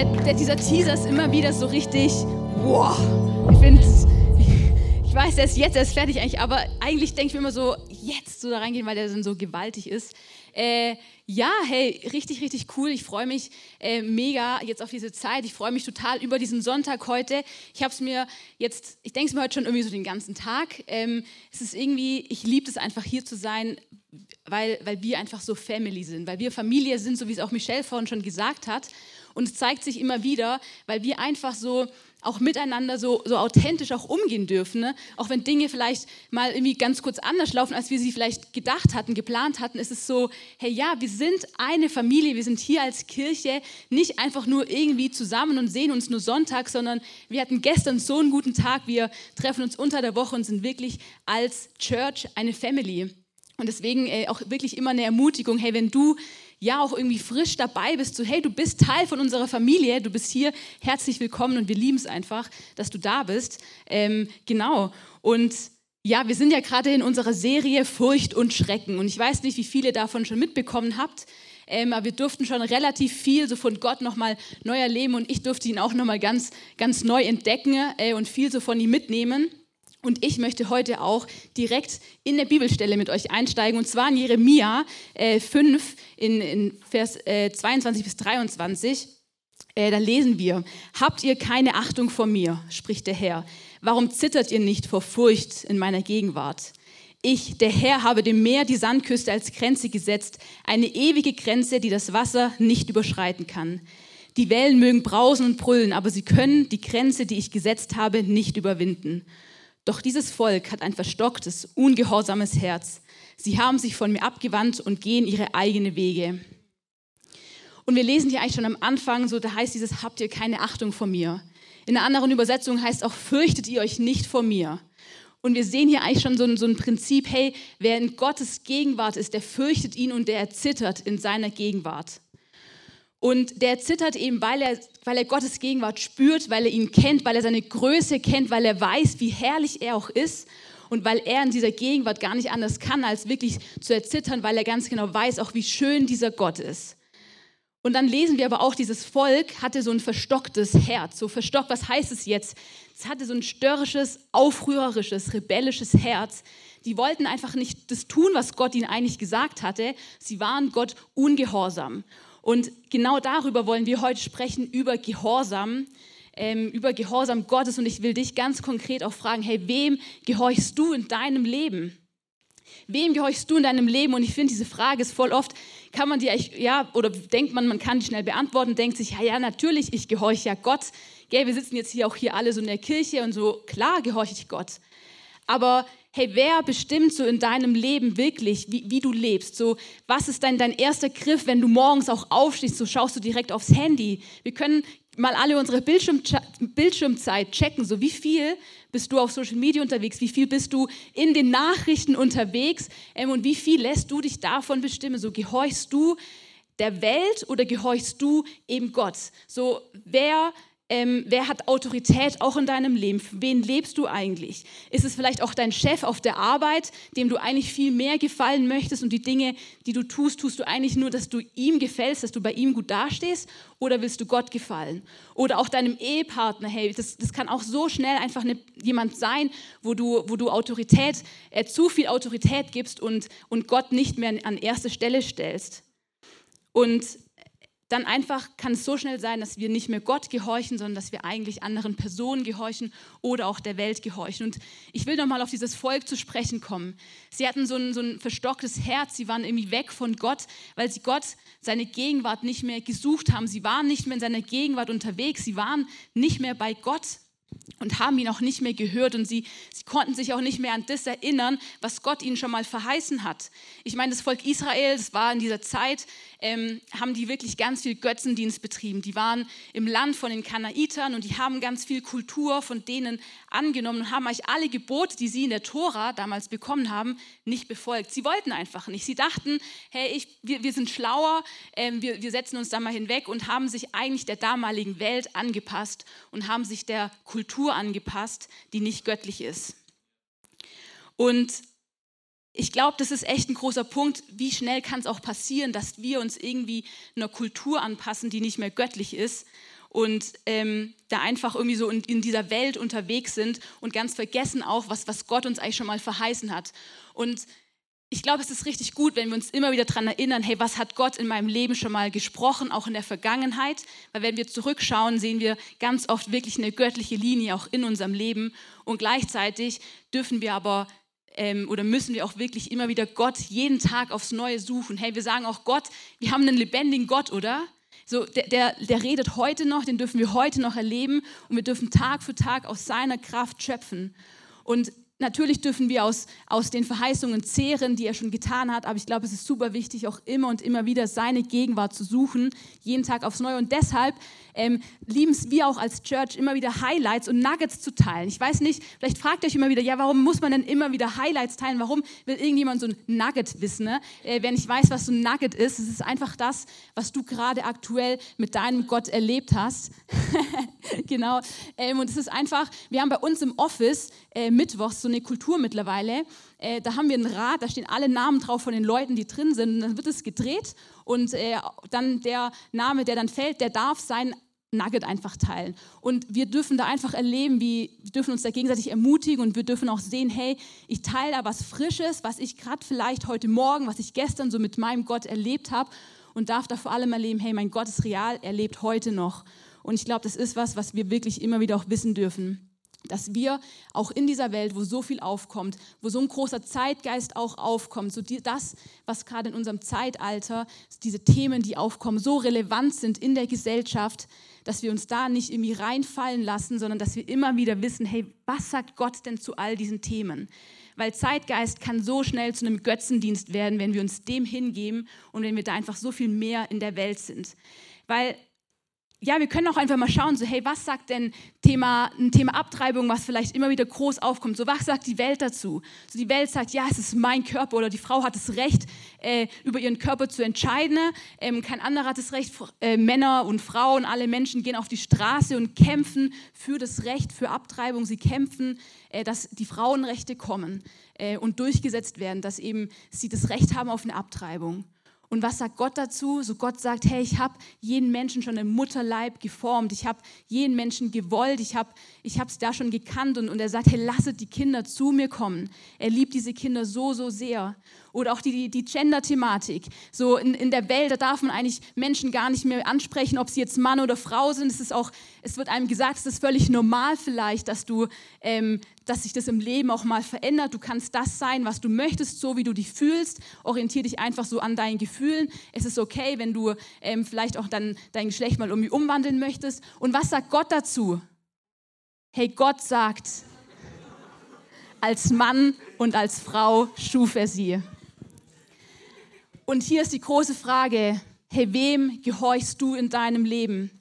der, der, dieser Teaser ist immer wieder so richtig, wow. Ich finde, ich weiß, er ist jetzt erst fertig eigentlich, aber eigentlich denke ich mir immer so, jetzt so da reingehen, weil der dann so gewaltig ist. Äh, ja, hey, richtig, richtig cool. Ich freue mich äh, mega jetzt auf diese Zeit. Ich freue mich total über diesen Sonntag heute. Ich habe es mir jetzt, ich denke es mir heute schon irgendwie so den ganzen Tag. Ähm, es ist irgendwie, ich liebe es einfach hier zu sein, weil, weil wir einfach so Family sind, weil wir Familie sind, so wie es auch Michelle vorhin schon gesagt hat. Und es zeigt sich immer wieder, weil wir einfach so auch miteinander so, so authentisch auch umgehen dürfen. Ne? Auch wenn Dinge vielleicht mal irgendwie ganz kurz anders laufen, als wir sie vielleicht gedacht hatten, geplant hatten, ist es so, hey ja, wir sind eine Familie, wir sind hier als Kirche nicht einfach nur irgendwie zusammen und sehen uns nur Sonntag, sondern wir hatten gestern so einen guten Tag, wir treffen uns unter der Woche und sind wirklich als Church eine Family. Und deswegen äh, auch wirklich immer eine Ermutigung, hey, wenn du ja auch irgendwie frisch dabei bist, so hey, du bist Teil von unserer Familie, du bist hier, herzlich willkommen und wir lieben es einfach, dass du da bist. Ähm, genau. Und ja, wir sind ja gerade in unserer Serie Furcht und Schrecken und ich weiß nicht, wie viele davon schon mitbekommen habt. Ähm, aber wir durften schon relativ viel so von Gott nochmal neu erleben und ich durfte ihn auch nochmal ganz, ganz neu entdecken äh, und viel so von ihm mitnehmen. Und ich möchte heute auch direkt in der Bibelstelle mit euch einsteigen, und zwar in Jeremia äh, 5, in, in Vers äh, 22 bis 23. Äh, da lesen wir, habt ihr keine Achtung vor mir, spricht der Herr. Warum zittert ihr nicht vor Furcht in meiner Gegenwart? Ich, der Herr, habe dem Meer die Sandküste als Grenze gesetzt, eine ewige Grenze, die das Wasser nicht überschreiten kann. Die Wellen mögen brausen und brüllen, aber sie können die Grenze, die ich gesetzt habe, nicht überwinden. Doch dieses Volk hat ein verstocktes, ungehorsames Herz. Sie haben sich von mir abgewandt und gehen ihre eigenen Wege. Und wir lesen hier eigentlich schon am Anfang, so da heißt dieses, habt ihr keine Achtung vor mir. In einer anderen Übersetzung heißt auch, fürchtet ihr euch nicht vor mir. Und wir sehen hier eigentlich schon so ein, so ein Prinzip, hey, wer in Gottes Gegenwart ist, der fürchtet ihn und der erzittert in seiner Gegenwart. Und der zittert eben, weil er, weil er Gottes Gegenwart spürt, weil er ihn kennt, weil er seine Größe kennt, weil er weiß, wie herrlich er auch ist und weil er in dieser Gegenwart gar nicht anders kann, als wirklich zu erzittern, weil er ganz genau weiß, auch wie schön dieser Gott ist. Und dann lesen wir aber auch, dieses Volk hatte so ein verstocktes Herz. So verstockt, was heißt es jetzt? Es hatte so ein störrisches, aufrührerisches, rebellisches Herz. Die wollten einfach nicht das tun, was Gott ihnen eigentlich gesagt hatte. Sie waren Gott ungehorsam. Und genau darüber wollen wir heute sprechen, über Gehorsam, ähm, über Gehorsam Gottes. Und ich will dich ganz konkret auch fragen, hey, wem gehorchst du in deinem Leben? Wem gehorchst du in deinem Leben? Und ich finde, diese Frage ist voll oft, kann man die, ja, oder denkt man, man kann die schnell beantworten, denkt sich, ja, ja, natürlich, ich gehorche ja Gott. Gell, wir sitzen jetzt hier auch hier alle so in der Kirche und so, klar gehorche ich Gott. Aber hey, wer bestimmt so in deinem Leben wirklich, wie, wie du lebst? So, was ist dein, dein erster Griff, wenn du morgens auch aufstehst? So schaust du direkt aufs Handy. Wir können mal alle unsere Bildschirm, Bildschirmzeit checken. So, wie viel bist du auf Social Media unterwegs? Wie viel bist du in den Nachrichten unterwegs? Ähm, und wie viel lässt du dich davon bestimmen? So, gehorchst du der Welt oder gehorchst du eben Gott? So, wer ähm, wer hat Autorität auch in deinem Leben? Für wen lebst du eigentlich? Ist es vielleicht auch dein Chef auf der Arbeit, dem du eigentlich viel mehr gefallen möchtest und die Dinge, die du tust, tust du eigentlich nur, dass du ihm gefällst, dass du bei ihm gut dastehst? Oder willst du Gott gefallen? Oder auch deinem Ehepartner, hey, das, das kann auch so schnell einfach eine, jemand sein, wo du, wo du Autorität, äh, zu viel Autorität gibst und, und Gott nicht mehr an erste Stelle stellst. Und dann einfach kann es so schnell sein, dass wir nicht mehr Gott gehorchen, sondern dass wir eigentlich anderen Personen gehorchen oder auch der Welt gehorchen. Und ich will nochmal auf dieses Volk zu sprechen kommen. Sie hatten so ein, so ein verstocktes Herz, sie waren irgendwie weg von Gott, weil sie Gott, seine Gegenwart nicht mehr gesucht haben. Sie waren nicht mehr in seiner Gegenwart unterwegs, sie waren nicht mehr bei Gott und haben ihn auch nicht mehr gehört und sie, sie konnten sich auch nicht mehr an das erinnern, was Gott ihnen schon mal verheißen hat. Ich meine, das Volk Israel, das war in dieser Zeit, ähm, haben die wirklich ganz viel Götzendienst betrieben. Die waren im Land von den Kanaitern und die haben ganz viel Kultur von denen angenommen und haben eigentlich alle Gebote, die sie in der Tora damals bekommen haben, nicht befolgt. Sie wollten einfach nicht. Sie dachten, hey, ich, wir, wir sind schlauer, ähm, wir, wir setzen uns da mal hinweg und haben sich eigentlich der damaligen Welt angepasst und haben sich der Kultur angepasst, die nicht göttlich ist. Und ich glaube, das ist echt ein großer Punkt. Wie schnell kann es auch passieren, dass wir uns irgendwie einer Kultur anpassen, die nicht mehr göttlich ist? und ähm, da einfach irgendwie so in, in, dieser Welt unterwegs sind und ganz vergessen auch, was, was Gott uns eigentlich schon mal verheißen hat. Und ich glaube, es ist richtig gut, wenn wir uns immer wieder daran erinnern, hey, was hat Gott in meinem Leben schon mal gesprochen, auch in der Vergangenheit? Weil wenn wir zurückschauen, sehen wir ganz oft wirklich eine göttliche Linie auch in unserem Leben. Und gleichzeitig dürfen wir aber ähm, oder müssen wir auch wirklich immer wieder Gott jeden Tag aufs Neue suchen. Hey, wir sagen auch Gott, wir haben einen lebendigen Gott, oder? So, der, der, der redet heute noch, den dürfen wir heute noch erleben und wir dürfen Tag für Tag aus seiner Kraft schöpfen. Und Natürlich dürfen wir aus, aus den Verheißungen zehren, die er schon getan hat, aber ich glaube, es ist super wichtig, auch immer und immer wieder seine Gegenwart zu suchen, jeden Tag aufs Neue. Und deshalb ähm, lieben es wir auch als Church immer wieder Highlights und Nuggets zu teilen. Ich weiß nicht, vielleicht fragt euch immer wieder, ja, warum muss man denn immer wieder Highlights teilen? Warum will irgendjemand so ein Nugget wissen? Ne? Äh, wenn ich weiß, was so ein Nugget ist, es ist einfach das, was du gerade aktuell mit deinem Gott erlebt hast. genau. Ähm, und es ist einfach, wir haben bei uns im Office äh, mittwochs so eine Kultur mittlerweile. Äh, da haben wir ein Rad, da stehen alle Namen drauf von den Leuten, die drin sind. Und dann wird es gedreht und äh, dann der Name, der dann fällt, der darf sein Nugget einfach teilen. Und wir dürfen da einfach erleben, wie wir dürfen uns da gegenseitig ermutigen und wir dürfen auch sehen, hey, ich teile da was Frisches, was ich gerade vielleicht heute Morgen, was ich gestern so mit meinem Gott erlebt habe und darf da vor allem erleben, hey, mein Gott ist real, er lebt heute noch. Und ich glaube, das ist was, was wir wirklich immer wieder auch wissen dürfen dass wir auch in dieser Welt, wo so viel aufkommt, wo so ein großer Zeitgeist auch aufkommt, so die, das, was gerade in unserem Zeitalter, diese Themen, die aufkommen, so relevant sind in der Gesellschaft, dass wir uns da nicht irgendwie reinfallen lassen, sondern dass wir immer wieder wissen, hey, was sagt Gott denn zu all diesen Themen? Weil Zeitgeist kann so schnell zu einem Götzendienst werden, wenn wir uns dem hingeben und wenn wir da einfach so viel mehr in der Welt sind. Weil ja, wir können auch einfach mal schauen, so, hey, was sagt denn Thema, ein Thema Abtreibung, was vielleicht immer wieder groß aufkommt? So, was sagt die Welt dazu? So, die Welt sagt, ja, es ist mein Körper oder die Frau hat das Recht, äh, über ihren Körper zu entscheiden. Ähm, kein anderer hat das Recht. Äh, Männer und Frauen, alle Menschen gehen auf die Straße und kämpfen für das Recht, für Abtreibung. Sie kämpfen, äh, dass die Frauenrechte kommen äh, und durchgesetzt werden, dass eben sie das Recht haben auf eine Abtreibung. Und was sagt Gott dazu? So Gott sagt, hey, ich habe jeden Menschen schon im Mutterleib geformt, ich habe jeden Menschen gewollt, ich habe es ich da schon gekannt und, und er sagt, hey, lasset die Kinder zu mir kommen. Er liebt diese Kinder so, so sehr. Oder auch die, die Gender-Thematik. So in, in der Welt, da darf man eigentlich Menschen gar nicht mehr ansprechen, ob sie jetzt Mann oder Frau sind. Es ist auch, es wird einem gesagt, es ist völlig normal vielleicht, dass du, ähm, dass sich das im Leben auch mal verändert. Du kannst das sein, was du möchtest, so wie du dich fühlst. Orientier dich einfach so an deinen Gefühlen. Es ist okay, wenn du ähm, vielleicht auch dann dein Geschlecht mal irgendwie umwandeln möchtest. Und was sagt Gott dazu? Hey, Gott sagt, als Mann und als Frau schuf er sie. Und hier ist die große Frage, hey, wem gehorchst du in deinem Leben?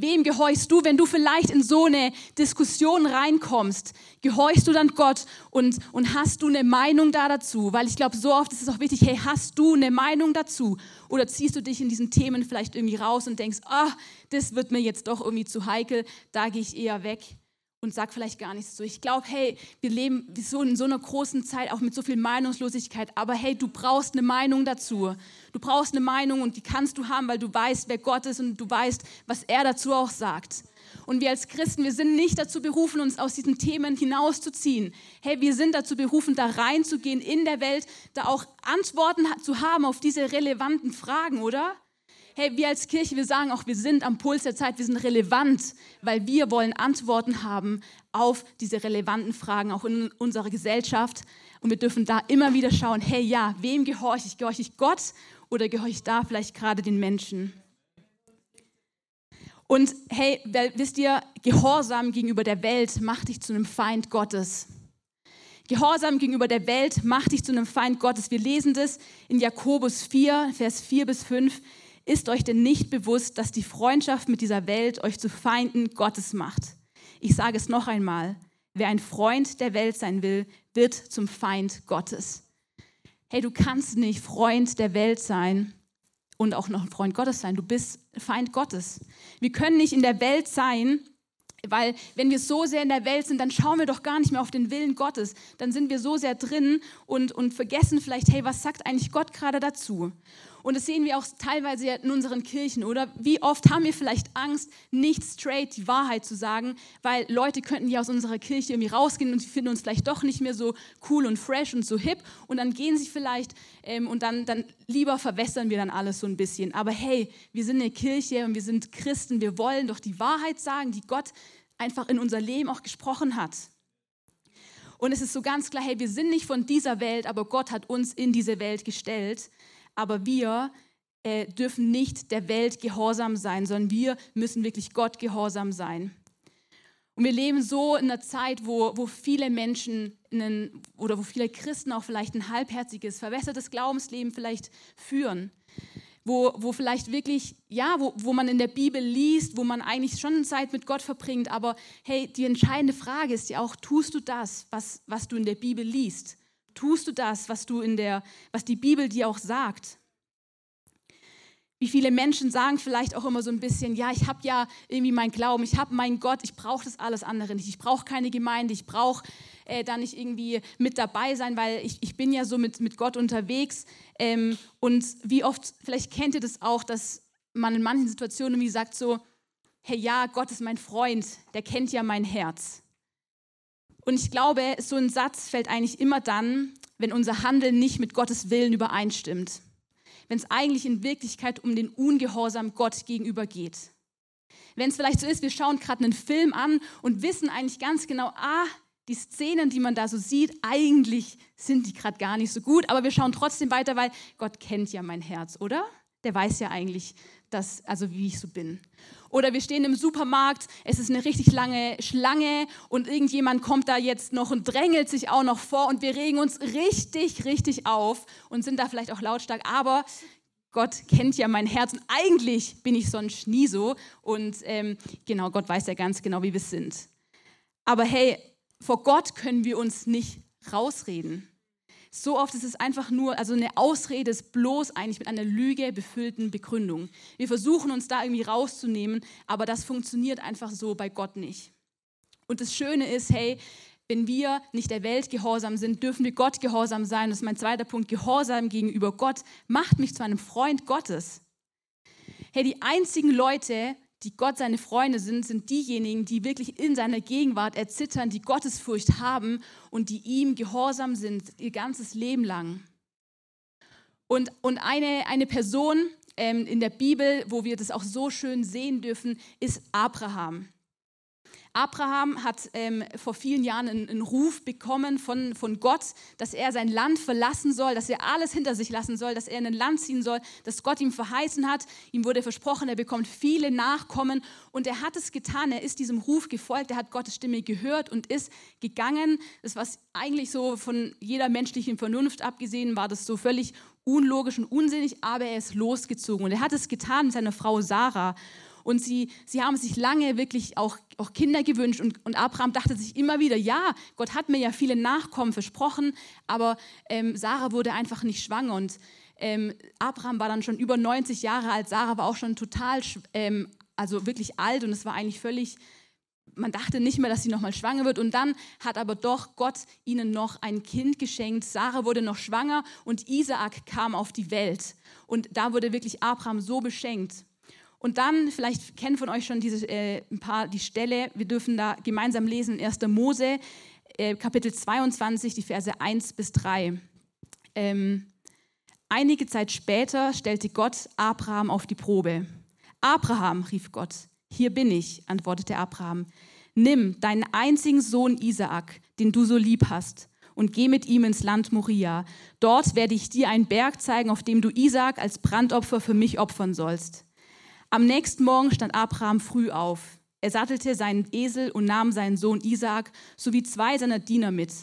Wem gehorchst du, wenn du vielleicht in so eine Diskussion reinkommst? Gehorchst du dann Gott und, und hast du eine Meinung da dazu? Weil ich glaube, so oft ist es auch wichtig, hey, hast du eine Meinung dazu? Oder ziehst du dich in diesen Themen vielleicht irgendwie raus und denkst, ah, das wird mir jetzt doch irgendwie zu heikel, da gehe ich eher weg und sag vielleicht gar nichts so. Ich glaube, hey, wir leben so in so einer großen Zeit, auch mit so viel Meinungslosigkeit, aber hey, du brauchst eine Meinung dazu. Du brauchst eine Meinung und die kannst du haben, weil du weißt, wer Gott ist und du weißt, was er dazu auch sagt. Und wir als Christen, wir sind nicht dazu berufen, uns aus diesen Themen hinauszuziehen. Hey, wir sind dazu berufen, da reinzugehen in der Welt, da auch Antworten zu haben auf diese relevanten Fragen, oder? Hey, wir als Kirche, wir sagen auch, wir sind am Puls der Zeit, wir sind relevant, weil wir wollen Antworten haben auf diese relevanten Fragen, auch in unserer Gesellschaft. Und wir dürfen da immer wieder schauen, hey, ja, wem gehorche ich? Gehorche ich Gott oder gehorche ich da vielleicht gerade den Menschen? Und hey, wisst ihr, Gehorsam gegenüber der Welt macht dich zu einem Feind Gottes. Gehorsam gegenüber der Welt macht dich zu einem Feind Gottes. Wir lesen das in Jakobus 4, Vers 4 bis 5. Ist euch denn nicht bewusst, dass die Freundschaft mit dieser Welt euch zu Feinden Gottes macht? Ich sage es noch einmal, wer ein Freund der Welt sein will, wird zum Feind Gottes. Hey, du kannst nicht Freund der Welt sein und auch noch ein Freund Gottes sein. Du bist Feind Gottes. Wir können nicht in der Welt sein, weil wenn wir so sehr in der Welt sind, dann schauen wir doch gar nicht mehr auf den Willen Gottes. Dann sind wir so sehr drin und, und vergessen vielleicht, hey, was sagt eigentlich Gott gerade dazu? Und das sehen wir auch teilweise in unseren Kirchen, oder? Wie oft haben wir vielleicht Angst, nicht straight die Wahrheit zu sagen, weil Leute könnten ja aus unserer Kirche irgendwie rausgehen und sie finden uns vielleicht doch nicht mehr so cool und fresh und so hip und dann gehen sie vielleicht ähm, und dann, dann lieber verwässern wir dann alles so ein bisschen. Aber hey, wir sind eine Kirche und wir sind Christen, wir wollen doch die Wahrheit sagen, die Gott einfach in unser Leben auch gesprochen hat. Und es ist so ganz klar, hey, wir sind nicht von dieser Welt, aber Gott hat uns in diese Welt gestellt aber wir äh, dürfen nicht der Welt gehorsam sein, sondern wir müssen wirklich Gott gehorsam sein. Und wir leben so in einer Zeit, wo, wo viele Menschen einen, oder wo viele Christen auch vielleicht ein halbherziges, verwässertes Glaubensleben vielleicht führen. Wo, wo vielleicht wirklich, ja, wo, wo man in der Bibel liest, wo man eigentlich schon Zeit mit Gott verbringt, aber hey, die entscheidende Frage ist ja auch, tust du das, was, was du in der Bibel liest? Tust du das, was du in der, was die Bibel dir auch sagt? Wie viele Menschen sagen vielleicht auch immer so ein bisschen, ja, ich habe ja irgendwie meinen Glauben, ich habe meinen Gott, ich brauche das alles andere nicht, ich brauche keine Gemeinde, ich brauche äh, da nicht irgendwie mit dabei sein, weil ich, ich bin ja so mit, mit Gott unterwegs. Ähm, und wie oft, vielleicht kennt ihr das auch, dass man in manchen Situationen irgendwie sagt so, hey ja, Gott ist mein Freund, der kennt ja mein Herz. Und ich glaube, so ein Satz fällt eigentlich immer dann, wenn unser Handeln nicht mit Gottes Willen übereinstimmt. Wenn es eigentlich in Wirklichkeit um den Ungehorsam Gott gegenüber geht. Wenn es vielleicht so ist, wir schauen gerade einen Film an und wissen eigentlich ganz genau, ah, die Szenen, die man da so sieht, eigentlich sind die gerade gar nicht so gut, aber wir schauen trotzdem weiter, weil Gott kennt ja mein Herz, oder? Der weiß ja eigentlich, dass, also wie ich so bin. Oder wir stehen im Supermarkt, es ist eine richtig lange Schlange und irgendjemand kommt da jetzt noch und drängelt sich auch noch vor und wir regen uns richtig, richtig auf und sind da vielleicht auch lautstark. Aber Gott kennt ja mein Herz und eigentlich bin ich sonst nie so. Und ähm, genau, Gott weiß ja ganz genau, wie wir sind. Aber hey, vor Gott können wir uns nicht rausreden. So oft ist es einfach nur, also eine Ausrede ist bloß eigentlich mit einer Lüge befüllten Begründung. Wir versuchen uns da irgendwie rauszunehmen, aber das funktioniert einfach so bei Gott nicht. Und das Schöne ist, hey, wenn wir nicht der Welt gehorsam sind, dürfen wir Gott gehorsam sein. Das ist mein zweiter Punkt. Gehorsam gegenüber Gott macht mich zu einem Freund Gottes. Hey, die einzigen Leute, die Gott seine Freunde sind, sind diejenigen, die wirklich in seiner Gegenwart erzittern, die Gottesfurcht haben und die ihm gehorsam sind ihr ganzes Leben lang. Und, und eine, eine Person ähm, in der Bibel, wo wir das auch so schön sehen dürfen, ist Abraham. Abraham hat ähm, vor vielen Jahren einen, einen, Ruf bekommen von, von Gott, dass er sein Land verlassen soll, dass er alles hinter sich lassen soll, dass er in ein Land ziehen soll, das Gott ihm verheißen hat. Ihm wurde versprochen, er bekommt viele Nachkommen und er hat es getan. Er ist diesem Ruf gefolgt, er hat Gottes Stimme gehört und ist gegangen. Das, was eigentlich so von jeder menschlichen Vernunft abgesehen war, das so völlig unlogisch und unsinnig, aber er ist losgezogen und er hat es getan mit seiner Frau Sarah. Und sie, sie haben sich lange wirklich auch, auch Kinder gewünscht. Und, und Abraham dachte sich immer wieder, ja, Gott hat mir ja viele Nachkommen versprochen, aber ähm, Sarah wurde einfach nicht schwanger. Und ähm, Abraham war dann schon über 90 Jahre alt, Sarah war auch schon total, ähm, also wirklich alt und es war eigentlich völlig man dachte nicht mehr, dass sie nochmal schwanger wird. Und dann hat aber doch Gott ihnen noch ein Kind geschenkt. Sarah wurde noch schwanger und Isaak kam auf die Welt. Und da wurde wirklich Abraham so beschenkt. Und dann, vielleicht kennen von euch schon diese, äh, ein paar die Stelle, wir dürfen da gemeinsam lesen, 1. Mose, äh, Kapitel 22, die Verse 1 bis 3. Ähm, einige Zeit später stellte Gott Abraham auf die Probe. Abraham, rief Gott, hier bin ich, antwortete Abraham. Nimm deinen einzigen Sohn Isaak, den du so lieb hast, und geh mit ihm ins Land Moria. Dort werde ich dir einen Berg zeigen, auf dem du Isaak als Brandopfer für mich opfern sollst. Am nächsten Morgen stand Abraham früh auf. Er sattelte seinen Esel und nahm seinen Sohn Isaak sowie zwei seiner Diener mit.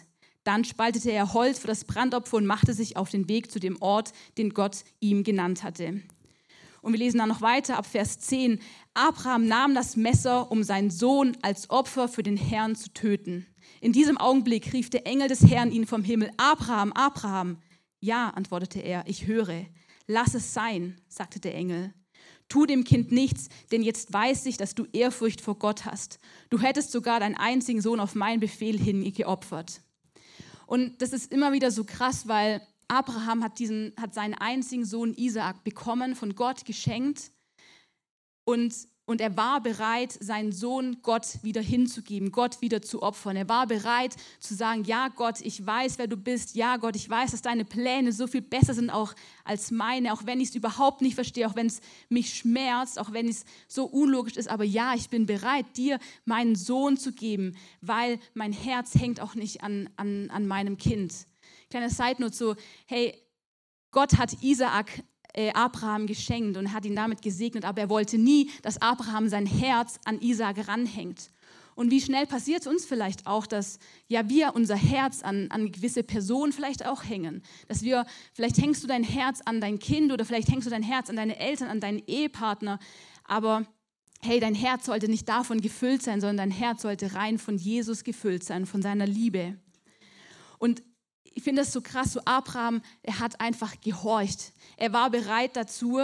Dann spaltete er Holz für das Brandopfer und machte sich auf den Weg zu dem Ort, den Gott ihm genannt hatte. Und wir lesen dann noch weiter ab Vers 10. Abraham nahm das Messer, um seinen Sohn als Opfer für den Herrn zu töten. In diesem Augenblick rief der Engel des Herrn ihn vom Himmel, Abraham, Abraham. Ja, antwortete er, ich höre. Lass es sein, sagte der Engel. Tu dem Kind nichts, denn jetzt weiß ich, dass du Ehrfurcht vor Gott hast. Du hättest sogar deinen einzigen Sohn auf meinen Befehl hin geopfert. Und das ist immer wieder so krass, weil Abraham hat, diesen, hat seinen einzigen Sohn Isaak bekommen, von Gott geschenkt. Und und er war bereit, seinen Sohn Gott wieder hinzugeben, Gott wieder zu opfern. Er war bereit zu sagen, ja Gott, ich weiß, wer du bist. Ja Gott, ich weiß, dass deine Pläne so viel besser sind auch als meine, auch wenn ich es überhaupt nicht verstehe, auch wenn es mich schmerzt, auch wenn es so unlogisch ist. Aber ja, ich bin bereit, dir meinen Sohn zu geben, weil mein Herz hängt auch nicht an, an, an meinem Kind. Kleine Side Note so, hey, Gott hat Isaak äh, Abraham geschenkt und hat ihn damit gesegnet, aber er wollte nie, dass Abraham sein Herz an Isaac ranhängt. Und wie schnell passiert es uns vielleicht auch, dass ja wir unser Herz an, an gewisse Personen vielleicht auch hängen. Dass wir, vielleicht hängst du dein Herz an dein Kind oder vielleicht hängst du dein Herz an deine Eltern, an deinen Ehepartner, aber hey, dein Herz sollte nicht davon gefüllt sein, sondern dein Herz sollte rein von Jesus gefüllt sein, von seiner Liebe. Und ich finde das so krass, so Abraham, er hat einfach gehorcht. Er war bereit dazu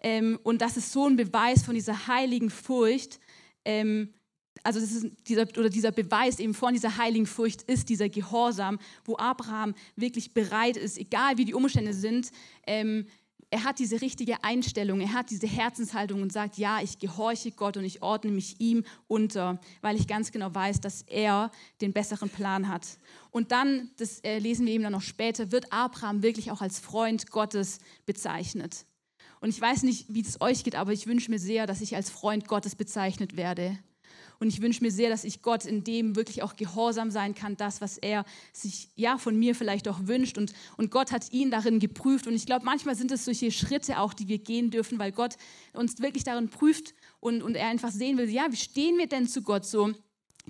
ähm, und das ist so ein Beweis von dieser heiligen Furcht. Ähm, also dieser, oder dieser Beweis eben von dieser heiligen Furcht ist dieser Gehorsam, wo Abraham wirklich bereit ist, egal wie die Umstände sind, ähm, er hat diese richtige Einstellung, er hat diese Herzenshaltung und sagt, ja, ich gehorche Gott und ich ordne mich ihm unter, weil ich ganz genau weiß, dass er den besseren Plan hat. Und dann, das äh, lesen wir eben dann noch später, wird Abraham wirklich auch als Freund Gottes bezeichnet. Und ich weiß nicht, wie es euch geht, aber ich wünsche mir sehr, dass ich als Freund Gottes bezeichnet werde. Und ich wünsche mir sehr, dass ich Gott in dem wirklich auch gehorsam sein kann, das, was er sich ja von mir vielleicht auch wünscht. Und, und Gott hat ihn darin geprüft. Und ich glaube, manchmal sind es solche Schritte auch, die wir gehen dürfen, weil Gott uns wirklich darin prüft und, und er einfach sehen will, ja, wie stehen wir denn zu Gott so?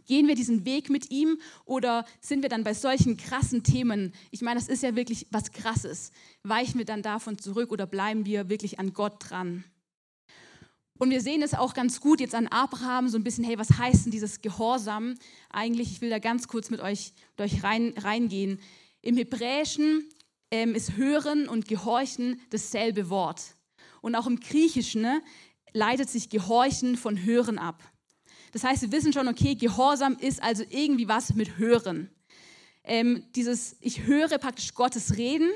Gehen wir diesen Weg mit ihm oder sind wir dann bei solchen krassen Themen? Ich meine, das ist ja wirklich was Krasses. Weichen wir dann davon zurück oder bleiben wir wirklich an Gott dran? Und wir sehen es auch ganz gut jetzt an Abraham, so ein bisschen, hey, was heißt denn dieses Gehorsam eigentlich? Ich will da ganz kurz mit euch, mit euch rein, reingehen. Im Hebräischen ähm, ist Hören und Gehorchen dasselbe Wort. Und auch im Griechischen ne, leitet sich Gehorchen von Hören ab. Das heißt, wir wissen schon, okay, Gehorsam ist also irgendwie was mit Hören. Ähm, dieses, ich höre praktisch Gottes Reden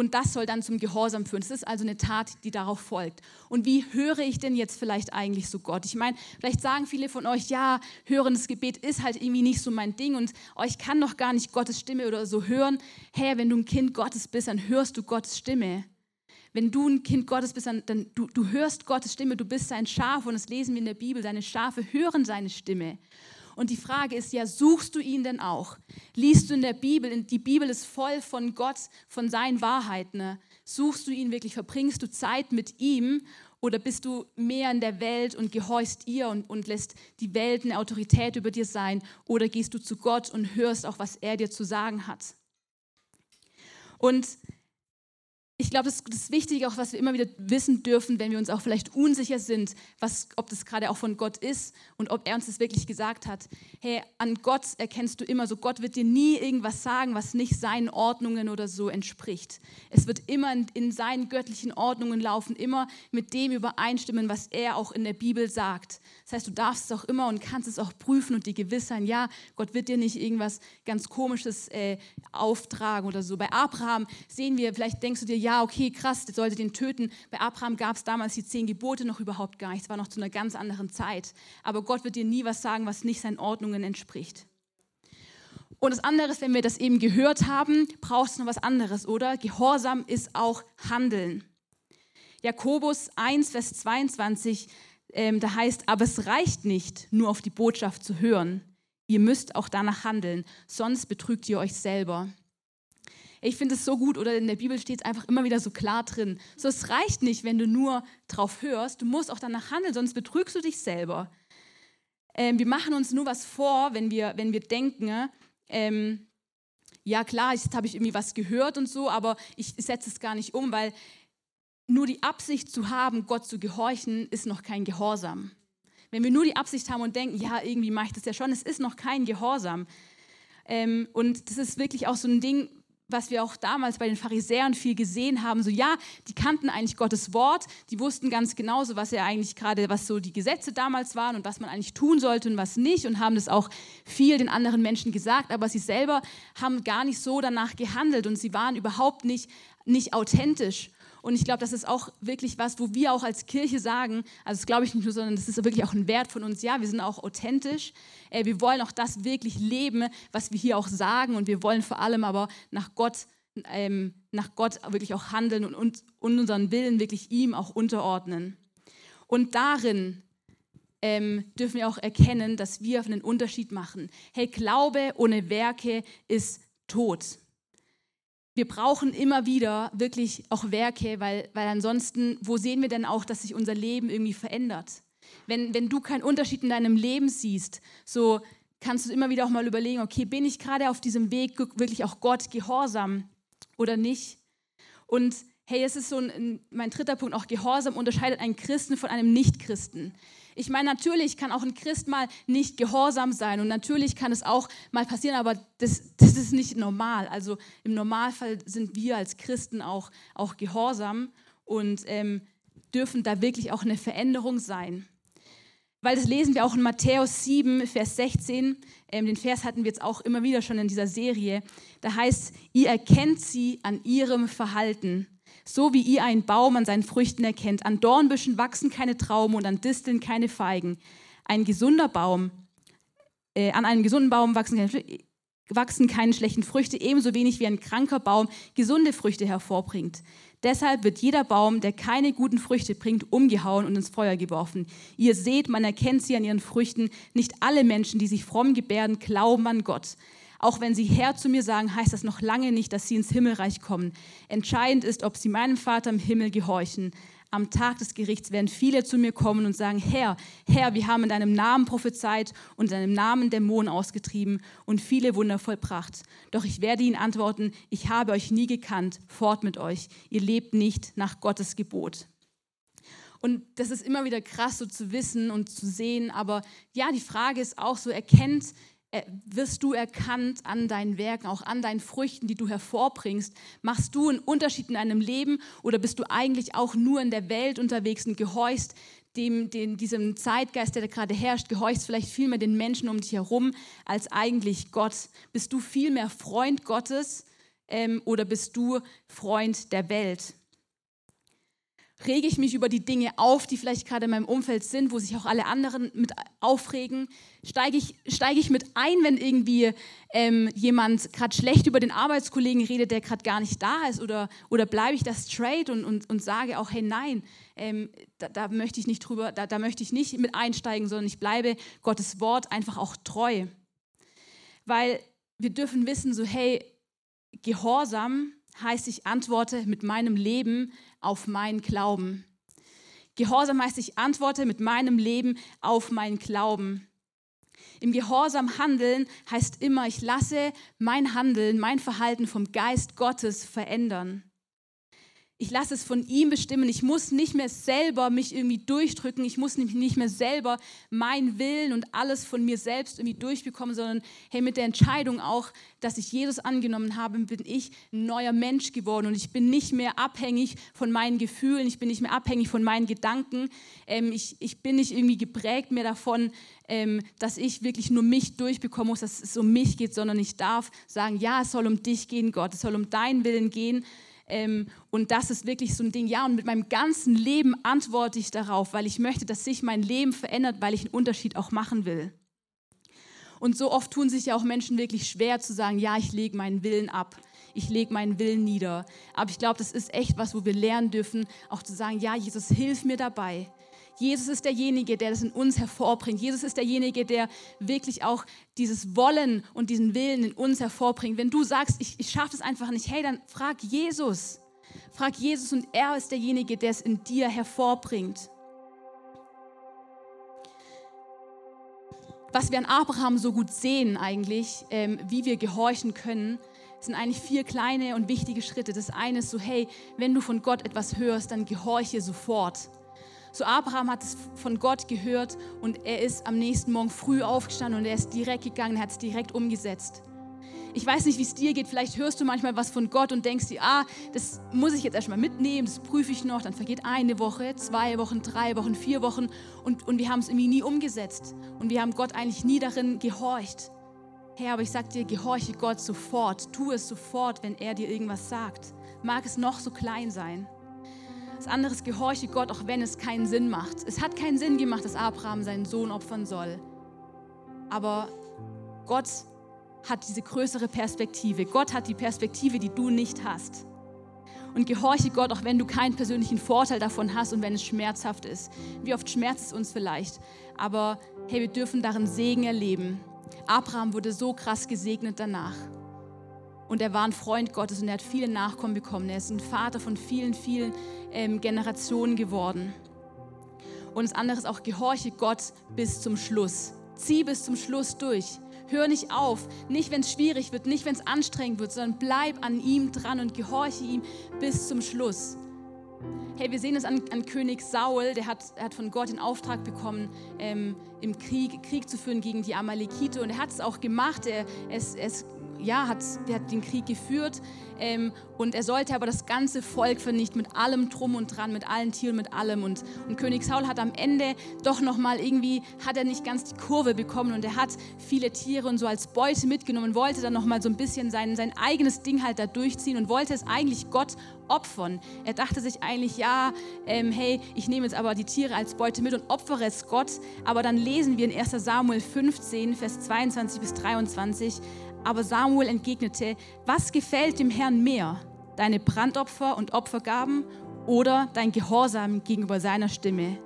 und das soll dann zum Gehorsam führen. Es ist also eine Tat, die darauf folgt. Und wie höre ich denn jetzt vielleicht eigentlich so Gott? Ich meine, vielleicht sagen viele von euch, ja, hörendes Gebet ist halt irgendwie nicht so mein Ding und euch oh, kann doch gar nicht Gottes Stimme oder so hören. Hey, wenn du ein Kind Gottes bist, dann hörst du Gottes Stimme. Wenn du ein Kind Gottes bist, dann, dann du, du hörst Gottes Stimme, du bist sein Schaf und das lesen wir in der Bibel, seine Schafe hören seine Stimme. Und die Frage ist ja, suchst du ihn denn auch? Liest du in der Bibel? Die Bibel ist voll von Gott, von seinen Wahrheiten. Ne? Suchst du ihn wirklich? Verbringst du Zeit mit ihm? Oder bist du mehr in der Welt und gehorchst ihr und, und lässt die Welt eine Autorität über dir sein? Oder gehst du zu Gott und hörst auch, was er dir zu sagen hat? Und ich glaube, das, das ist wichtig, auch was wir immer wieder wissen dürfen, wenn wir uns auch vielleicht unsicher sind, was, ob das gerade auch von Gott ist und ob er uns das wirklich gesagt hat. Hey, an Gott erkennst du immer so, Gott wird dir nie irgendwas sagen, was nicht seinen Ordnungen oder so entspricht. Es wird immer in, in seinen göttlichen Ordnungen laufen, immer mit dem übereinstimmen, was er auch in der Bibel sagt. Das heißt, du darfst es auch immer und kannst es auch prüfen und dir gewiss sein, ja, Gott wird dir nicht irgendwas ganz Komisches äh, auftragen oder so. Bei Abraham sehen wir, vielleicht denkst du dir, ja, okay, krass, der sollte den töten. Bei Abraham gab es damals die zehn Gebote noch überhaupt gar nicht. Es war noch zu einer ganz anderen Zeit. Aber Gott wird dir nie was sagen, was nicht seinen Ordnungen entspricht. Und das andere ist, wenn wir das eben gehört haben, brauchst du noch was anderes, oder? Gehorsam ist auch Handeln. Jakobus 1, Vers 22 ähm, da heißt, aber es reicht nicht, nur auf die Botschaft zu hören. Ihr müsst auch danach handeln, sonst betrügt ihr euch selber. Ich finde es so gut, oder in der Bibel steht es einfach immer wieder so klar drin. So, es reicht nicht, wenn du nur drauf hörst, du musst auch danach handeln, sonst betrügst du dich selber. Ähm, wir machen uns nur was vor, wenn wir, wenn wir denken, ähm, ja klar, jetzt habe ich irgendwie was gehört und so, aber ich setze es gar nicht um, weil nur die Absicht zu haben, Gott zu gehorchen, ist noch kein Gehorsam. Wenn wir nur die Absicht haben und denken, ja, irgendwie mache ich das ja schon, es ist noch kein Gehorsam. Ähm, und das ist wirklich auch so ein Ding, was wir auch damals bei den Pharisäern viel gesehen haben, so ja, die kannten eigentlich Gottes Wort, die wussten ganz genau so, was ja eigentlich gerade, was so die Gesetze damals waren und was man eigentlich tun sollte und was nicht und haben das auch viel den anderen Menschen gesagt, aber sie selber haben gar nicht so danach gehandelt und sie waren überhaupt nicht, nicht authentisch. Und ich glaube, das ist auch wirklich was, wo wir auch als Kirche sagen, also das glaube ich nicht nur, sondern das ist wirklich auch ein Wert von uns. Ja, wir sind auch authentisch. Äh, wir wollen auch das wirklich leben, was wir hier auch sagen. Und wir wollen vor allem aber nach Gott, ähm, nach Gott wirklich auch handeln und, und, und unseren Willen wirklich ihm auch unterordnen. Und darin ähm, dürfen wir auch erkennen, dass wir einen Unterschied machen. Hey, Glaube ohne Werke ist tot wir brauchen immer wieder wirklich auch Werke, weil, weil ansonsten, wo sehen wir denn auch, dass sich unser Leben irgendwie verändert? Wenn, wenn du keinen Unterschied in deinem Leben siehst, so kannst du immer wieder auch mal überlegen, okay, bin ich gerade auf diesem Weg wirklich auch Gott gehorsam oder nicht? Und hey, es ist so ein, mein dritter Punkt, auch Gehorsam unterscheidet einen Christen von einem Nichtchristen. Ich meine, natürlich kann auch ein Christ mal nicht gehorsam sein und natürlich kann es auch mal passieren, aber das, das ist nicht normal. Also im Normalfall sind wir als Christen auch, auch gehorsam und ähm, dürfen da wirklich auch eine Veränderung sein. Weil das lesen wir auch in Matthäus 7, Vers 16. Ähm, den Vers hatten wir jetzt auch immer wieder schon in dieser Serie. Da heißt, ihr erkennt sie an ihrem Verhalten. So wie ihr einen Baum an seinen Früchten erkennt. An Dornbüschen wachsen keine Trauben und an Disteln keine Feigen. Ein gesunder Baum, äh, an einem gesunden Baum wachsen keine, wachsen keine schlechten Früchte, ebenso wenig wie ein kranker Baum gesunde Früchte hervorbringt. Deshalb wird jeder Baum, der keine guten Früchte bringt, umgehauen und ins Feuer geworfen. Ihr seht, man erkennt sie an ihren Früchten. Nicht alle Menschen, die sich fromm gebärden, glauben an Gott. Auch wenn sie Herr zu mir sagen, heißt das noch lange nicht, dass sie ins Himmelreich kommen. Entscheidend ist, ob sie meinem Vater im Himmel gehorchen. Am Tag des Gerichts werden viele zu mir kommen und sagen, Herr, Herr, wir haben in deinem Namen prophezeit und in deinem Namen Dämonen ausgetrieben und viele Wunder vollbracht. Doch ich werde ihnen antworten, ich habe euch nie gekannt, fort mit euch. Ihr lebt nicht nach Gottes Gebot. Und das ist immer wieder krass so zu wissen und zu sehen. Aber ja, die Frage ist auch so, erkennt wirst du erkannt an deinen Werken, auch an deinen Früchten, die du hervorbringst. Machst du einen Unterschied in deinem Leben oder bist du eigentlich auch nur in der Welt unterwegs und gehorchst dem, dem, diesem Zeitgeist, der da gerade herrscht, gehorchst vielleicht viel mehr den Menschen um dich herum als eigentlich Gott? Bist du viel mehr Freund Gottes ähm, oder bist du Freund der Welt? Rege ich mich über die Dinge auf, die vielleicht gerade in meinem Umfeld sind, wo sich auch alle anderen mit aufregen? Steige ich, steige ich mit ein, wenn irgendwie ähm, jemand gerade schlecht über den Arbeitskollegen redet, der gerade gar nicht da ist? Oder, oder bleibe ich da straight und, und, und sage auch, hey nein, ähm, da, da, möchte ich nicht drüber, da, da möchte ich nicht mit einsteigen, sondern ich bleibe Gottes Wort einfach auch treu. Weil wir dürfen wissen, so hey, Gehorsam heißt, ich antworte mit meinem Leben auf meinen Glauben. Gehorsam heißt, ich antworte mit meinem Leben auf meinen Glauben. Im Gehorsam handeln heißt immer, ich lasse mein Handeln, mein Verhalten vom Geist Gottes verändern ich lasse es von ihm bestimmen. Ich muss nicht mehr selber mich irgendwie durchdrücken. Ich muss nicht mehr selber meinen Willen und alles von mir selbst irgendwie durchbekommen, sondern hey, mit der Entscheidung auch, dass ich Jesus angenommen habe, bin ich ein neuer Mensch geworden und ich bin nicht mehr abhängig von meinen Gefühlen. Ich bin nicht mehr abhängig von meinen Gedanken. Ähm, ich, ich bin nicht irgendwie geprägt mehr davon, ähm, dass ich wirklich nur mich durchbekommen muss, dass es um mich geht, sondern ich darf sagen, ja, es soll um dich gehen, Gott. Es soll um deinen Willen gehen. Ähm, und das ist wirklich so ein Ding, ja, und mit meinem ganzen Leben antworte ich darauf, weil ich möchte, dass sich mein Leben verändert, weil ich einen Unterschied auch machen will. Und so oft tun sich ja auch Menschen wirklich schwer zu sagen, ja, ich lege meinen Willen ab, ich lege meinen Willen nieder. Aber ich glaube, das ist echt was, wo wir lernen dürfen, auch zu sagen, ja, Jesus, hilf mir dabei. Jesus ist derjenige, der das in uns hervorbringt. Jesus ist derjenige, der wirklich auch dieses Wollen und diesen Willen in uns hervorbringt. Wenn du sagst, ich, ich schaffe es einfach nicht, hey, dann frag Jesus. Frag Jesus und er ist derjenige, der es in dir hervorbringt. Was wir an Abraham so gut sehen eigentlich, ähm, wie wir gehorchen können, sind eigentlich vier kleine und wichtige Schritte. Das eine ist so, hey, wenn du von Gott etwas hörst, dann gehorche sofort. So Abraham hat es von Gott gehört und er ist am nächsten Morgen früh aufgestanden und er ist direkt gegangen, er hat es direkt umgesetzt. ich weiß nicht, wie es dir geht, vielleicht hörst du manchmal was von Gott und denkst dir, ah, das muss ich jetzt erstmal mitnehmen, das prüfe ich noch, dann vergeht eine Woche, zwei Wochen, drei Wochen, vier Wochen und, und wir haben es irgendwie nie umgesetzt und wir haben Gott eigentlich nie darin gehorcht. Herr, aber ich sag dir, gehorche Gott sofort, tu es sofort, wenn er dir irgendwas sagt. Mag es noch so klein sein. Das andere ist, gehorche Gott, auch wenn es keinen Sinn macht. Es hat keinen Sinn gemacht, dass Abraham seinen Sohn opfern soll. Aber Gott hat diese größere Perspektive. Gott hat die Perspektive, die du nicht hast. Und gehorche Gott, auch wenn du keinen persönlichen Vorteil davon hast und wenn es schmerzhaft ist. Wie oft schmerzt es uns vielleicht, aber hey, wir dürfen darin Segen erleben. Abraham wurde so krass gesegnet danach. Und er war ein Freund Gottes und er hat viele Nachkommen bekommen. Er ist ein Vater von vielen, vielen ähm, Generationen geworden. Und das andere ist auch, gehorche Gott bis zum Schluss. Zieh bis zum Schluss durch. Hör nicht auf, nicht wenn es schwierig wird, nicht wenn es anstrengend wird, sondern bleib an ihm dran und gehorche ihm bis zum Schluss. Hey, wir sehen es an, an König Saul, der hat, hat von Gott den Auftrag bekommen, ähm, im Krieg, Krieg zu führen gegen die Amalekite und er hat es auch gemacht. Er, er ist ja, hat, hat den Krieg geführt ähm, und er sollte aber das ganze Volk vernichten mit allem Drum und Dran, mit allen Tieren, mit allem. Und, und König Saul hat am Ende doch nochmal irgendwie, hat er nicht ganz die Kurve bekommen und er hat viele Tiere und so als Beute mitgenommen, wollte dann nochmal so ein bisschen sein, sein eigenes Ding halt da durchziehen und wollte es eigentlich Gott opfern. Er dachte sich eigentlich, ja, ähm, hey, ich nehme jetzt aber die Tiere als Beute mit und opfere es Gott. Aber dann lesen wir in 1 Samuel 15, Vers 22 bis 23, aber Samuel entgegnete, was gefällt dem Herrn mehr, deine Brandopfer und Opfergaben oder dein Gehorsam gegenüber seiner Stimme?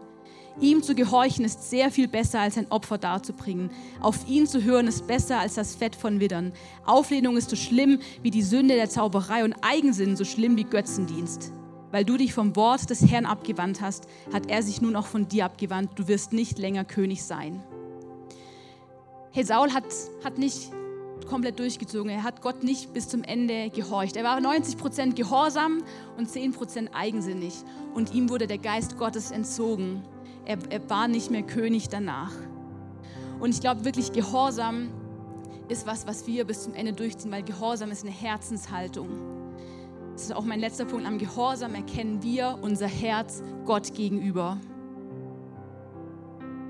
Ihm zu gehorchen ist sehr viel besser, als ein Opfer darzubringen. Auf ihn zu hören ist besser als das Fett von Widdern. Auflehnung ist so schlimm wie die Sünde der Zauberei und Eigensinn so schlimm wie Götzendienst. Weil du dich vom Wort des Herrn abgewandt hast, hat er sich nun auch von dir abgewandt. Du wirst nicht länger König sein. Hey, Saul hat, hat nicht komplett durchgezogen. Er hat Gott nicht bis zum Ende gehorcht. Er war 90 Prozent gehorsam und 10 Prozent eigensinnig. Und ihm wurde der Geist Gottes entzogen. Er, er war nicht mehr König danach. Und ich glaube wirklich, Gehorsam ist was, was wir bis zum Ende durchziehen, weil Gehorsam ist eine Herzenshaltung. Das ist auch mein letzter Punkt. Am Gehorsam erkennen wir unser Herz Gott gegenüber.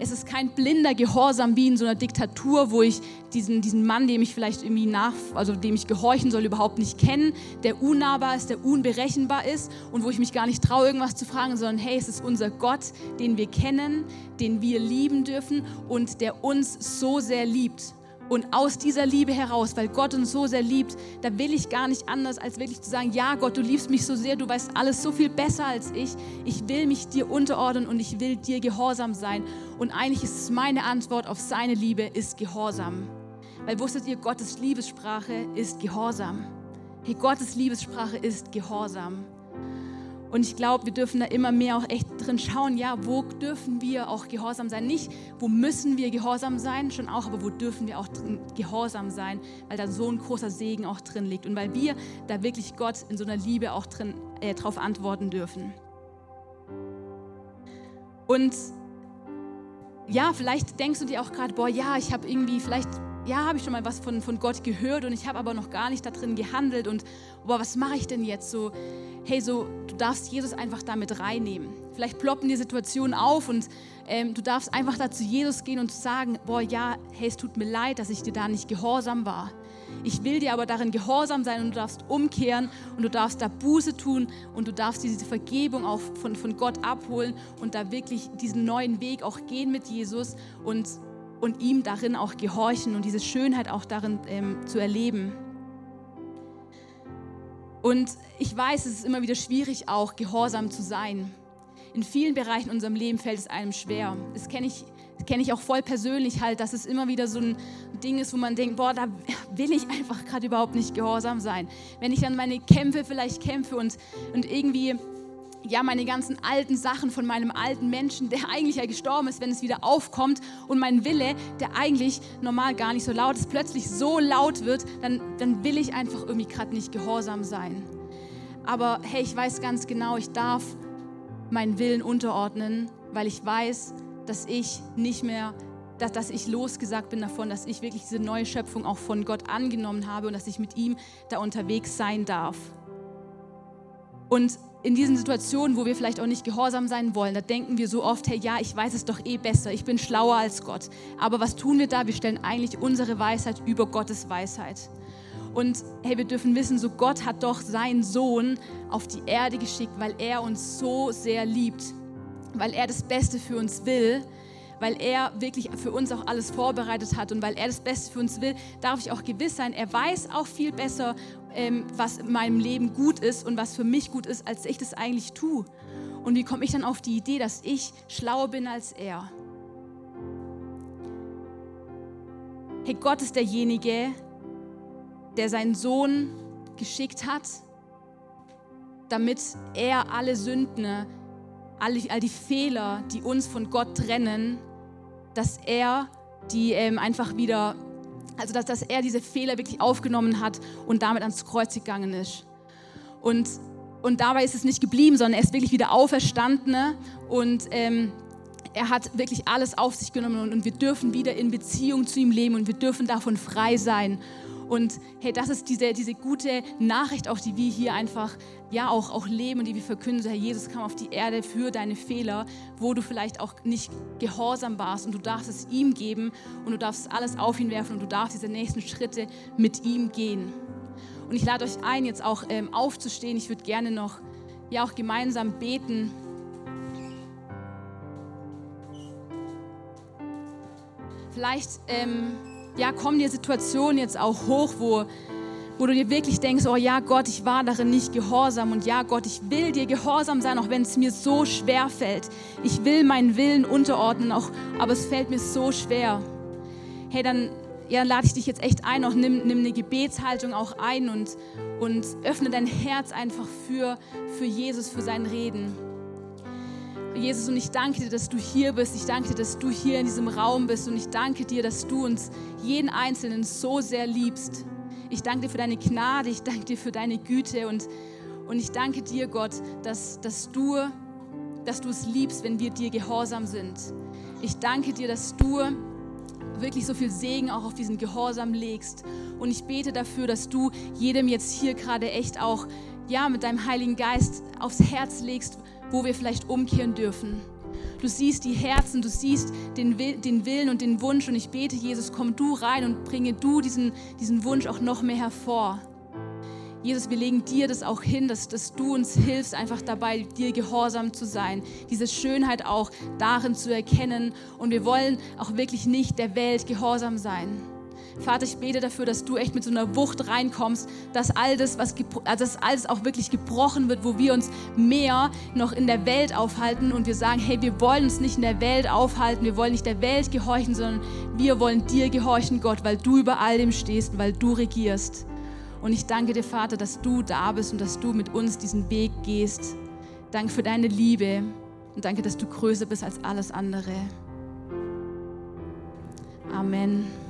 Es ist kein blinder Gehorsam wie in so einer Diktatur, wo ich diesen, diesen Mann, dem ich vielleicht irgendwie nach, also dem ich gehorchen soll, überhaupt nicht kenne, der unnahbar ist, der unberechenbar ist und wo ich mich gar nicht traue, irgendwas zu fragen, sondern hey, es ist unser Gott, den wir kennen, den wir lieben dürfen und der uns so sehr liebt. Und aus dieser Liebe heraus, weil Gott uns so sehr liebt, da will ich gar nicht anders, als wirklich zu sagen, ja Gott, du liebst mich so sehr, du weißt alles so viel besser als ich. Ich will mich dir unterordnen und ich will dir gehorsam sein. Und eigentlich ist es meine Antwort auf seine Liebe, ist Gehorsam. Weil wusstet ihr, Gottes Liebessprache ist Gehorsam. Hey, Gottes Liebessprache ist Gehorsam. Und ich glaube, wir dürfen da immer mehr auch echt drin schauen, ja, wo dürfen wir auch gehorsam sein? Nicht, wo müssen wir gehorsam sein, schon auch, aber wo dürfen wir auch gehorsam sein, weil da so ein großer Segen auch drin liegt und weil wir da wirklich Gott in so einer Liebe auch drin äh, drauf antworten dürfen. Und ja, vielleicht denkst du dir auch gerade, boah, ja, ich habe irgendwie, vielleicht, ja, habe ich schon mal was von, von Gott gehört und ich habe aber noch gar nicht da drin gehandelt und, boah, was mache ich denn jetzt so? hey, so, du darfst Jesus einfach damit reinnehmen. Vielleicht ploppen die Situationen auf und ähm, du darfst einfach da zu Jesus gehen und sagen, boah, ja, hey, es tut mir leid, dass ich dir da nicht gehorsam war. Ich will dir aber darin gehorsam sein und du darfst umkehren und du darfst da Buße tun und du darfst diese Vergebung auch von, von Gott abholen und da wirklich diesen neuen Weg auch gehen mit Jesus und, und ihm darin auch gehorchen und diese Schönheit auch darin ähm, zu erleben. Und ich weiß, es ist immer wieder schwierig, auch gehorsam zu sein. In vielen Bereichen in unserem Leben fällt es einem schwer. Das kenne ich, kenn ich auch voll persönlich halt, dass es immer wieder so ein Ding ist, wo man denkt, boah, da will ich einfach gerade überhaupt nicht gehorsam sein. Wenn ich dann meine Kämpfe vielleicht kämpfe und, und irgendwie ja, meine ganzen alten Sachen von meinem alten Menschen, der eigentlich ja gestorben ist, wenn es wieder aufkommt und mein Wille, der eigentlich normal gar nicht so laut ist, plötzlich so laut wird, dann, dann will ich einfach irgendwie gerade nicht gehorsam sein. Aber hey, ich weiß ganz genau, ich darf meinen Willen unterordnen, weil ich weiß, dass ich nicht mehr dass, dass ich losgesagt bin davon, dass ich wirklich diese neue Schöpfung auch von Gott angenommen habe und dass ich mit ihm da unterwegs sein darf. Und in diesen Situationen, wo wir vielleicht auch nicht gehorsam sein wollen, da denken wir so oft, hey, ja, ich weiß es doch eh besser, ich bin schlauer als Gott. Aber was tun wir da? Wir stellen eigentlich unsere Weisheit über Gottes Weisheit. Und hey, wir dürfen wissen, so Gott hat doch seinen Sohn auf die Erde geschickt, weil er uns so sehr liebt, weil er das Beste für uns will weil er wirklich für uns auch alles vorbereitet hat und weil er das Beste für uns will, darf ich auch gewiss sein, er weiß auch viel besser, ähm, was in meinem Leben gut ist und was für mich gut ist, als ich das eigentlich tue. Und wie komme ich dann auf die Idee, dass ich schlauer bin als er? Hey, Gott ist derjenige, der seinen Sohn geschickt hat, damit er alle Sünden, all die, all die Fehler, die uns von Gott trennen, dass er die ähm, einfach wieder, also dass, dass er diese Fehler wirklich aufgenommen hat und damit ans Kreuz gegangen ist. Und, und dabei ist es nicht geblieben, sondern er ist wirklich wieder auferstanden und ähm, er hat wirklich alles auf sich genommen und, und wir dürfen wieder in Beziehung zu ihm leben und wir dürfen davon frei sein. Und hey, das ist diese, diese gute Nachricht, auch die wir hier einfach ja auch, auch leben und die wir verkünden. So, Herr Jesus kam auf die Erde für deine Fehler, wo du vielleicht auch nicht gehorsam warst und du darfst es ihm geben und du darfst alles auf ihn werfen und du darfst diese nächsten Schritte mit ihm gehen. Und ich lade euch ein, jetzt auch ähm, aufzustehen. Ich würde gerne noch ja auch gemeinsam beten. Vielleicht ähm, ja, kommen dir Situationen jetzt auch hoch, wo, wo du dir wirklich denkst, oh ja Gott, ich war darin nicht gehorsam und ja Gott, ich will dir gehorsam sein, auch wenn es mir so schwer fällt. Ich will meinen Willen unterordnen, auch, aber es fällt mir so schwer. Hey, dann ja, lade ich dich jetzt echt ein, auch nimm, nimm eine Gebetshaltung auch ein und, und öffne dein Herz einfach für, für Jesus, für sein Reden. Jesus, und ich danke dir, dass du hier bist. Ich danke dir, dass du hier in diesem Raum bist. Und ich danke dir, dass du uns jeden Einzelnen so sehr liebst. Ich danke dir für deine Gnade, ich danke dir für deine Güte und, und ich danke dir, Gott, dass, dass, du, dass du es liebst, wenn wir dir gehorsam sind. Ich danke dir, dass du wirklich so viel Segen auch auf diesen Gehorsam legst. Und ich bete dafür, dass du jedem jetzt hier gerade echt auch ja, mit deinem Heiligen Geist aufs Herz legst, wo wir vielleicht umkehren dürfen. Du siehst die Herzen, du siehst den, den Willen und den Wunsch und ich bete, Jesus, komm du rein und bringe du diesen, diesen Wunsch auch noch mehr hervor. Jesus, wir legen dir das auch hin, dass, dass du uns hilfst, einfach dabei, dir gehorsam zu sein. Diese Schönheit auch darin zu erkennen. Und wir wollen auch wirklich nicht der Welt gehorsam sein. Vater, ich bete dafür, dass du echt mit so einer Wucht reinkommst, dass all das, was, also dass alles auch wirklich gebrochen wird, wo wir uns mehr noch in der Welt aufhalten und wir sagen, hey, wir wollen uns nicht in der Welt aufhalten, wir wollen nicht der Welt gehorchen, sondern wir wollen dir gehorchen, Gott, weil du über all dem stehst weil du regierst. Und ich danke dir, Vater, dass du da bist und dass du mit uns diesen Weg gehst. Danke für deine Liebe und danke, dass du größer bist als alles andere. Amen.